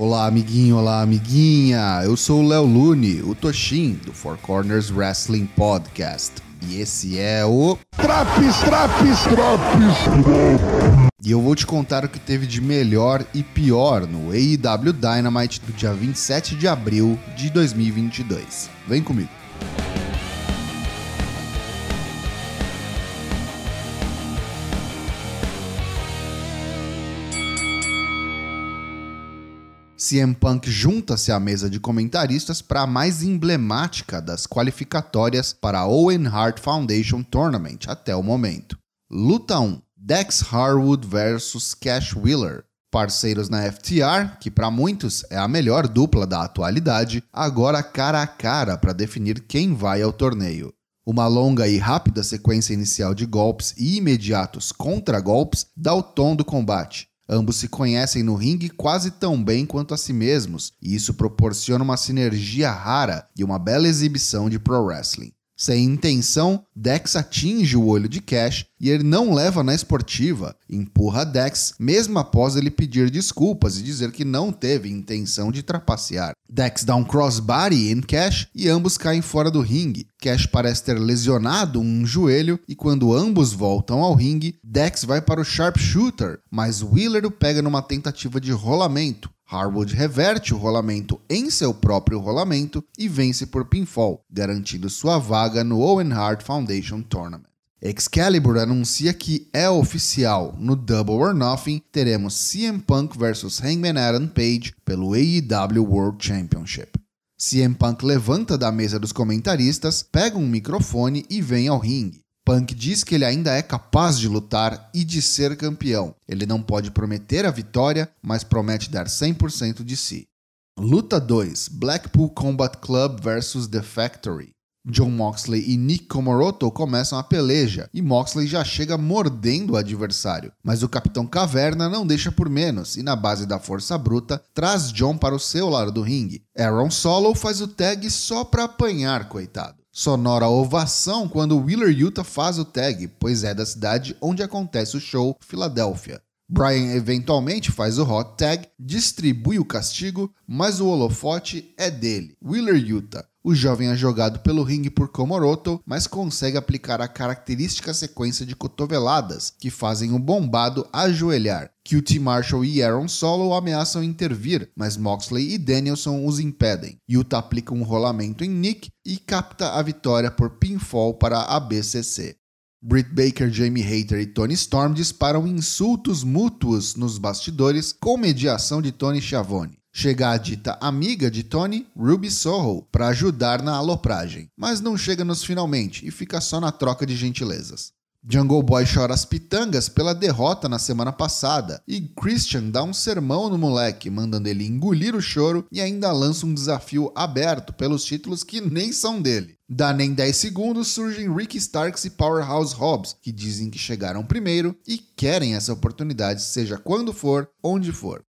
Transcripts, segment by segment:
Olá, amiguinho, olá, amiguinha. Eu sou o Léo Lune, o Toshin, do Four Corners Wrestling Podcast. E esse é o. Traps, traps, traps! E eu vou te contar o que teve de melhor e pior no AEW Dynamite do dia 27 de abril de 2022. Vem comigo. CM Punk junta-se à mesa de comentaristas para a mais emblemática das qualificatórias para a Owen Hart Foundation Tournament até o momento. Luta 1: Dex Harwood versus Cash Wheeler. Parceiros na FTR, que para muitos é a melhor dupla da atualidade, agora cara a cara para definir quem vai ao torneio. Uma longa e rápida sequência inicial de golpes e imediatos contra-golpes dá o tom do combate. Ambos se conhecem no ringue quase tão bem quanto a si mesmos, e isso proporciona uma sinergia rara e uma bela exibição de pro wrestling. Sem intenção, Dex atinge o olho de Cash e ele não leva na esportiva, empurra Dex mesmo após ele pedir desculpas e dizer que não teve intenção de trapacear. Dex dá um crossbody em Cash e ambos caem fora do ringue. Cash parece ter lesionado um joelho e quando ambos voltam ao ringue, Dex vai para o sharpshooter, mas Wheeler o pega numa tentativa de rolamento. Harwood reverte o rolamento em seu próprio rolamento e vence por pinfall, garantindo sua vaga no Owen Hart Foundation Tournament. Excalibur anuncia que é oficial. No Double or Nothing, teremos CM Punk vs Hangman Adam Page pelo AEW World Championship. CM Punk levanta da mesa dos comentaristas, pega um microfone e vem ao ringue. Punk diz que ele ainda é capaz de lutar e de ser campeão. Ele não pode prometer a vitória, mas promete dar 100% de si. Luta 2: Blackpool Combat Club vs The Factory. John Moxley e Nick Komoroto começam a peleja e Moxley já chega mordendo o adversário, mas o Capitão Caverna não deixa por menos e na base da força bruta traz John para o seu lado do ringue. Aaron Solo faz o tag só para apanhar, coitado. Sonora ovação quando Wheeler Utah faz o tag, pois é da cidade onde acontece o show Filadélfia. Brian eventualmente faz o hot tag, distribui o castigo, mas o holofote é dele, Wheeler Utah. O jovem é jogado pelo ringue por Komoroto, mas consegue aplicar a característica sequência de cotoveladas que fazem o bombado ajoelhar. QT Marshall e Aaron Solo ameaçam intervir, mas Moxley e Danielson os impedem. Utah aplica um rolamento em Nick e capta a vitória por pinfall para a BCC. Britt Baker, Jamie Hayter e Tony Storm disparam insultos mútuos nos bastidores com mediação de Tony Schiavone. Chega a dita amiga de Tony, Ruby Soho, para ajudar na alopragem, mas não chega nos finalmente e fica só na troca de gentilezas. Jungle Boy chora as pitangas pela derrota na semana passada e Christian dá um sermão no moleque, mandando ele engolir o choro e ainda lança um desafio aberto pelos títulos que nem são dele. Dá nem 10 segundos surgem Ricky Starks e Powerhouse Hobbs, que dizem que chegaram primeiro e querem essa oportunidade, seja quando for, onde for.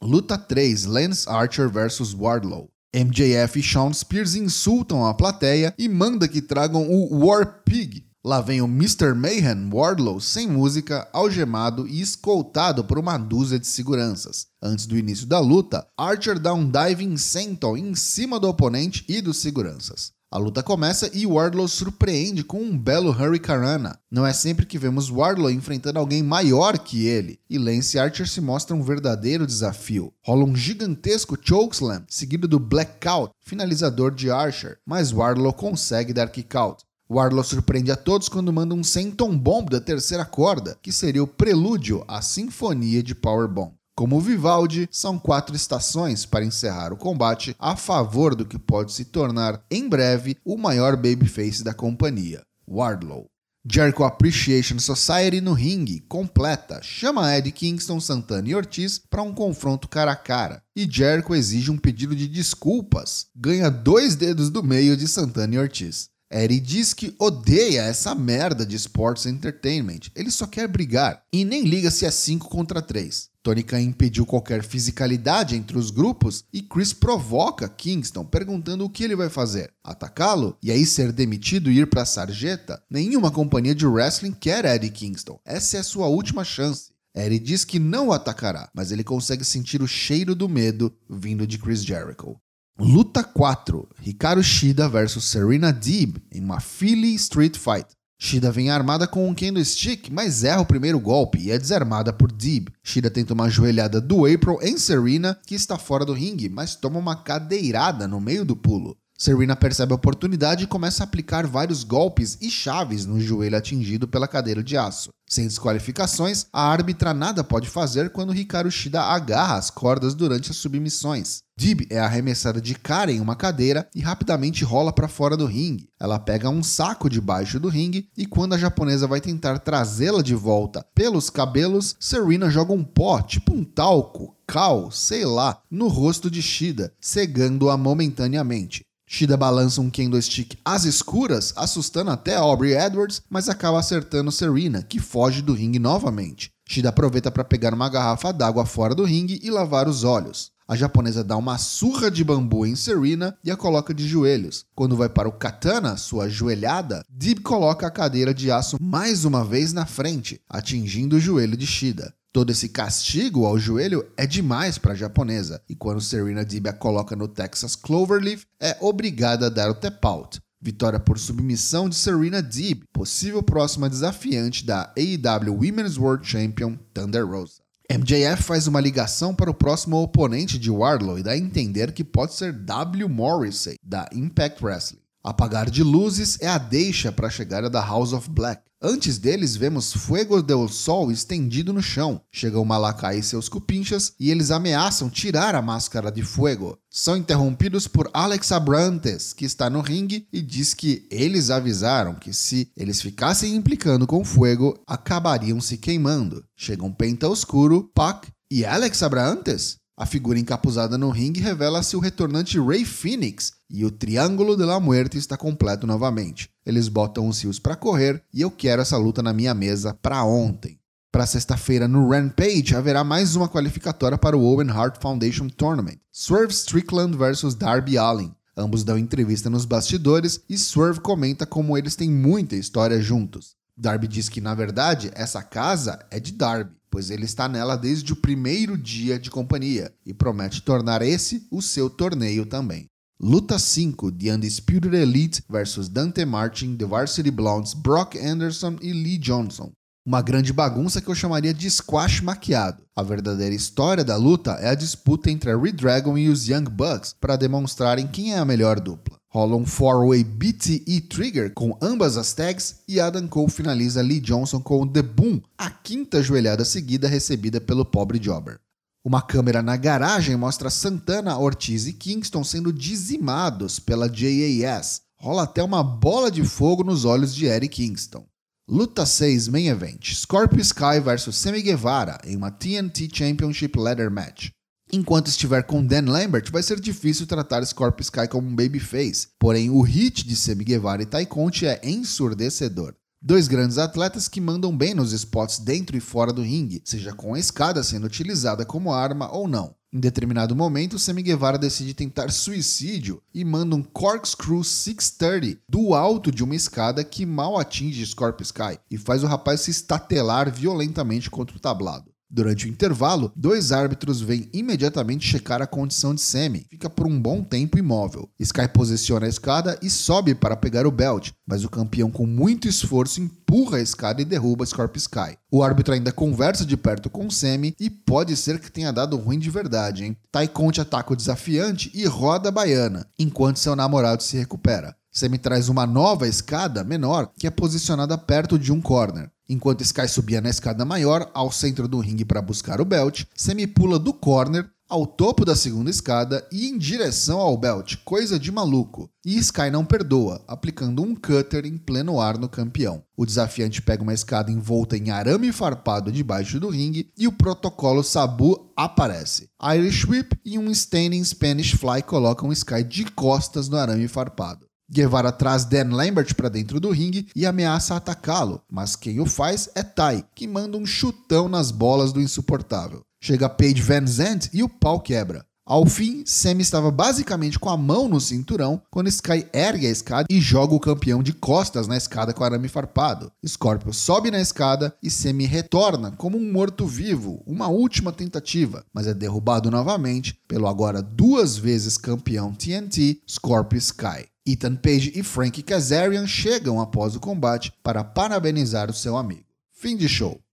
Luta 3: Lance Archer vs Wardlow. MJF e Sean Spears insultam a plateia e manda que tragam o War Pig. Lá vem o Mr. Mayhem Wardlow sem música, algemado e escoltado por uma dúzia de seguranças. Antes do início da luta, Archer dá um diving senton em cima do oponente e dos seguranças. A luta começa e Wardlow surpreende com um belo Hurricanrana. Não é sempre que vemos Wardlow enfrentando alguém maior que ele, e Lance Archer se mostra um verdadeiro desafio. Rola um gigantesco chokeslam, seguido do blackout, finalizador de Archer, mas Wardlow consegue dar kickout. Wardlow surpreende a todos quando manda um senton bomb da terceira corda, que seria o prelúdio à sinfonia de Powerbomb. Como Vivaldi, são quatro estações para encerrar o combate a favor do que pode se tornar, em breve, o maior babyface da companhia, Wardlow. Jericho Appreciation Society no ringue, completa, chama Eddie Kingston, Santana e Ortiz para um confronto cara a cara. E Jericho exige um pedido de desculpas. Ganha dois dedos do meio de Santana e Ortiz. Eddie diz que odeia essa merda de Sports Entertainment. Ele só quer brigar. E nem liga se é 5 contra 3. Tony Khan impediu qualquer fisicalidade entre os grupos e Chris provoca Kingston perguntando o que ele vai fazer. Atacá-lo e aí ser demitido e ir para a sarjeta? Nenhuma companhia de wrestling quer Eddie Kingston. Essa é a sua última chance. Eri diz que não o atacará, mas ele consegue sentir o cheiro do medo vindo de Chris Jericho. Luta 4: Hikaru Shida versus Serena Deeb em uma Philly Street Fight. Shida vem armada com um kendo stick, mas erra o primeiro golpe e é desarmada por Deeb. Shida tenta uma joelhada do April em Serena, que está fora do ringue, mas toma uma cadeirada no meio do pulo. Serena percebe a oportunidade e começa a aplicar vários golpes e chaves no joelho atingido pela cadeira de aço. Sem desqualificações, a árbitra nada pode fazer quando Hikaru Shida agarra as cordas durante as submissões. Dib é arremessada de cara em uma cadeira e rapidamente rola para fora do ringue. Ela pega um saco debaixo do ringue e quando a japonesa vai tentar trazê-la de volta pelos cabelos, Serena joga um pó, tipo um talco, cal, sei lá, no rosto de Shida, cegando-a momentaneamente. Shida balança um kendo stick às escuras, assustando até Aubrey Edwards, mas acaba acertando Serena, que foge do ringue novamente. Shida aproveita para pegar uma garrafa d'água fora do ringue e lavar os olhos. A japonesa dá uma surra de bambu em Serena e a coloca de joelhos. Quando vai para o katana, sua joelhada, Deeb coloca a cadeira de aço mais uma vez na frente, atingindo o joelho de Shida. Todo esse castigo ao joelho é demais para a japonesa, e quando Serena Deeb a coloca no Texas Cloverleaf, é obrigada a dar o tap out. Vitória por submissão de Serena Deeb, possível próxima desafiante da AEW Women's World Champion Thunder Rosa. MJF faz uma ligação para o próximo oponente de Wardlow e dá a entender que pode ser W. Morrissey, da Impact Wrestling. Apagar de luzes é a deixa para a chegada da House of Black. Antes deles, vemos Fuego del Sol estendido no chão. Chega o Malakai e seus cupinchas e eles ameaçam tirar a máscara de Fuego. São interrompidos por Alex Abrantes, que está no ringue e diz que eles avisaram que se eles ficassem implicando com Fuego, acabariam se queimando. Chegam Penta Oscuro, Pac e Alex Abrantes. A figura encapuzada no ringue revela-se o retornante Ray Phoenix e o Triângulo de la Muerte está completo novamente. Eles botam os rios para correr e eu quero essa luta na minha mesa para ontem. Para sexta-feira no Rampage haverá mais uma qualificatória para o Owen Hart Foundation Tournament. Swerve Strickland versus Darby Allin. Ambos dão entrevista nos bastidores e Swerve comenta como eles têm muita história juntos. Darby diz que na verdade essa casa é de Darby pois ele está nela desde o primeiro dia de companhia e promete tornar esse o seu torneio também. Luta 5: The Undisputed Elite versus Dante Martin, The Varsity Blondes, Brock Anderson e Lee Johnson. Uma grande bagunça que eu chamaria de squash maquiado. A verdadeira história da luta é a disputa entre a Red Dragon e os Young Bucks para demonstrarem quem é a melhor dupla. Rola um 4-way BTE Trigger com ambas as tags e Adam Cole finaliza Lee Johnson com o The Boom, a quinta joelhada seguida recebida pelo pobre Jobber. Uma câmera na garagem mostra Santana, Ortiz e Kingston sendo dizimados pela JAS. Rola até uma bola de fogo nos olhos de Eric Kingston. Luta 6 Main Event: Scorpio Sky vs Sammy Guevara em uma TNT Championship Ladder Match. Enquanto estiver com Dan Lambert, vai ser difícil tratar Scorpio Sky como um babyface, porém o hit de Sammy Guevara e Tai Conte é ensurdecedor. Dois grandes atletas que mandam bem nos spots dentro e fora do ringue, seja com a escada sendo utilizada como arma ou não. Em determinado momento, Sammy Guevara decide tentar suicídio e manda um corkscrew 630 do alto de uma escada que mal atinge Scorpio Sky e faz o rapaz se estatelar violentamente contra o tablado. Durante o intervalo, dois árbitros vêm imediatamente checar a condição de Sammy. Fica por um bom tempo imóvel. Sky posiciona a escada e sobe para pegar o belt, mas o campeão com muito esforço empurra a escada e derruba Scorpio Sky. O árbitro ainda conversa de perto com Sammy e pode ser que tenha dado ruim de verdade, hein? Tai Conte ataca o desafiante e roda a baiana, enquanto seu namorado se recupera. Sammy traz uma nova escada menor que é posicionada perto de um corner. Enquanto Sky subia na escada maior, ao centro do ringue para buscar o belt, Sammy pula do corner ao topo da segunda escada e em direção ao belt, coisa de maluco. E Sky não perdoa, aplicando um cutter em pleno ar no campeão. O desafiante pega uma escada envolta em arame farpado debaixo do ringue e o protocolo Sabu aparece. Irish Whip e um Standing Spanish Fly colocam Sky de costas no arame farpado. Guevara traz Dan Lambert para dentro do ringue e ameaça atacá-lo, mas quem o faz é Tai, que manda um chutão nas bolas do insuportável. Chega Paige Van Zandt e o pau quebra. Ao fim, Sami estava basicamente com a mão no cinturão quando Sky ergue a escada e joga o campeão de costas na escada com arame farpado. Scorpio sobe na escada e Sami retorna como um morto-vivo, uma última tentativa, mas é derrubado novamente pelo agora duas vezes campeão TNT, Scorpio Sky. Ethan Page e Frank Kazarian chegam após o combate para parabenizar o seu amigo. Fim de show.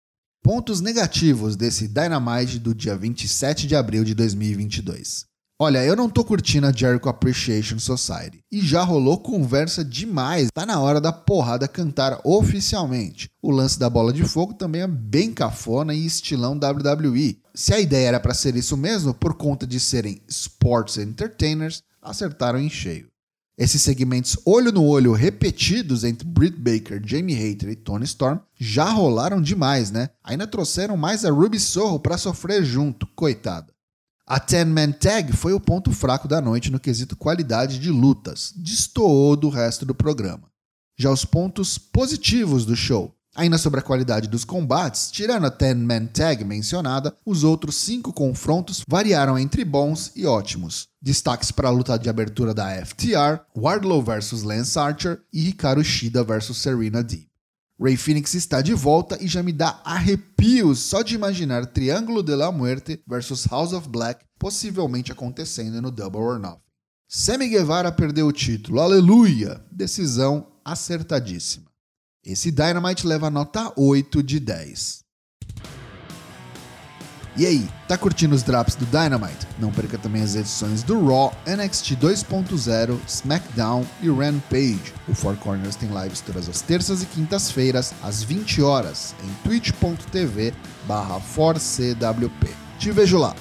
Pontos negativos desse Dynamite do dia 27 de abril de 2022. Olha, eu não tô curtindo a Jericho Appreciation Society. E já rolou conversa demais. Tá na hora da porrada cantar oficialmente. O lance da bola de fogo também é bem cafona e estilão WWE. Se a ideia era para ser isso mesmo, por conta de serem sports entertainers, acertaram em cheio. Esses segmentos olho no olho repetidos entre Britt Baker, Jamie Hayter e Tony Storm já rolaram demais, né? Ainda trouxeram mais a Ruby Sorro para sofrer junto, coitada. A 10-man tag foi o ponto fraco da noite no quesito qualidade de lutas, destoou do resto do programa. Já os pontos positivos do show. Ainda sobre a qualidade dos combates, tirando a 10-man tag mencionada, os outros cinco confrontos variaram entre bons e ótimos. Destaques para a luta de abertura da FTR, Wardlow vs Lance Archer e Hikaru Shida vs Serena Deeb. Ray Phoenix está de volta e já me dá arrepios só de imaginar Triângulo de la Muerte vs House of Black possivelmente acontecendo no Double or Nothing. Sammy Guevara perdeu o título, aleluia! Decisão acertadíssima. Esse Dynamite leva nota 8 de 10. E aí, tá curtindo os drops do Dynamite? Não perca também as edições do Raw, NXT 2.0, SmackDown e Rampage. O Four Corners tem lives todas as terças e quintas-feiras, às 20 horas, em twitch.tv barra Te vejo lá!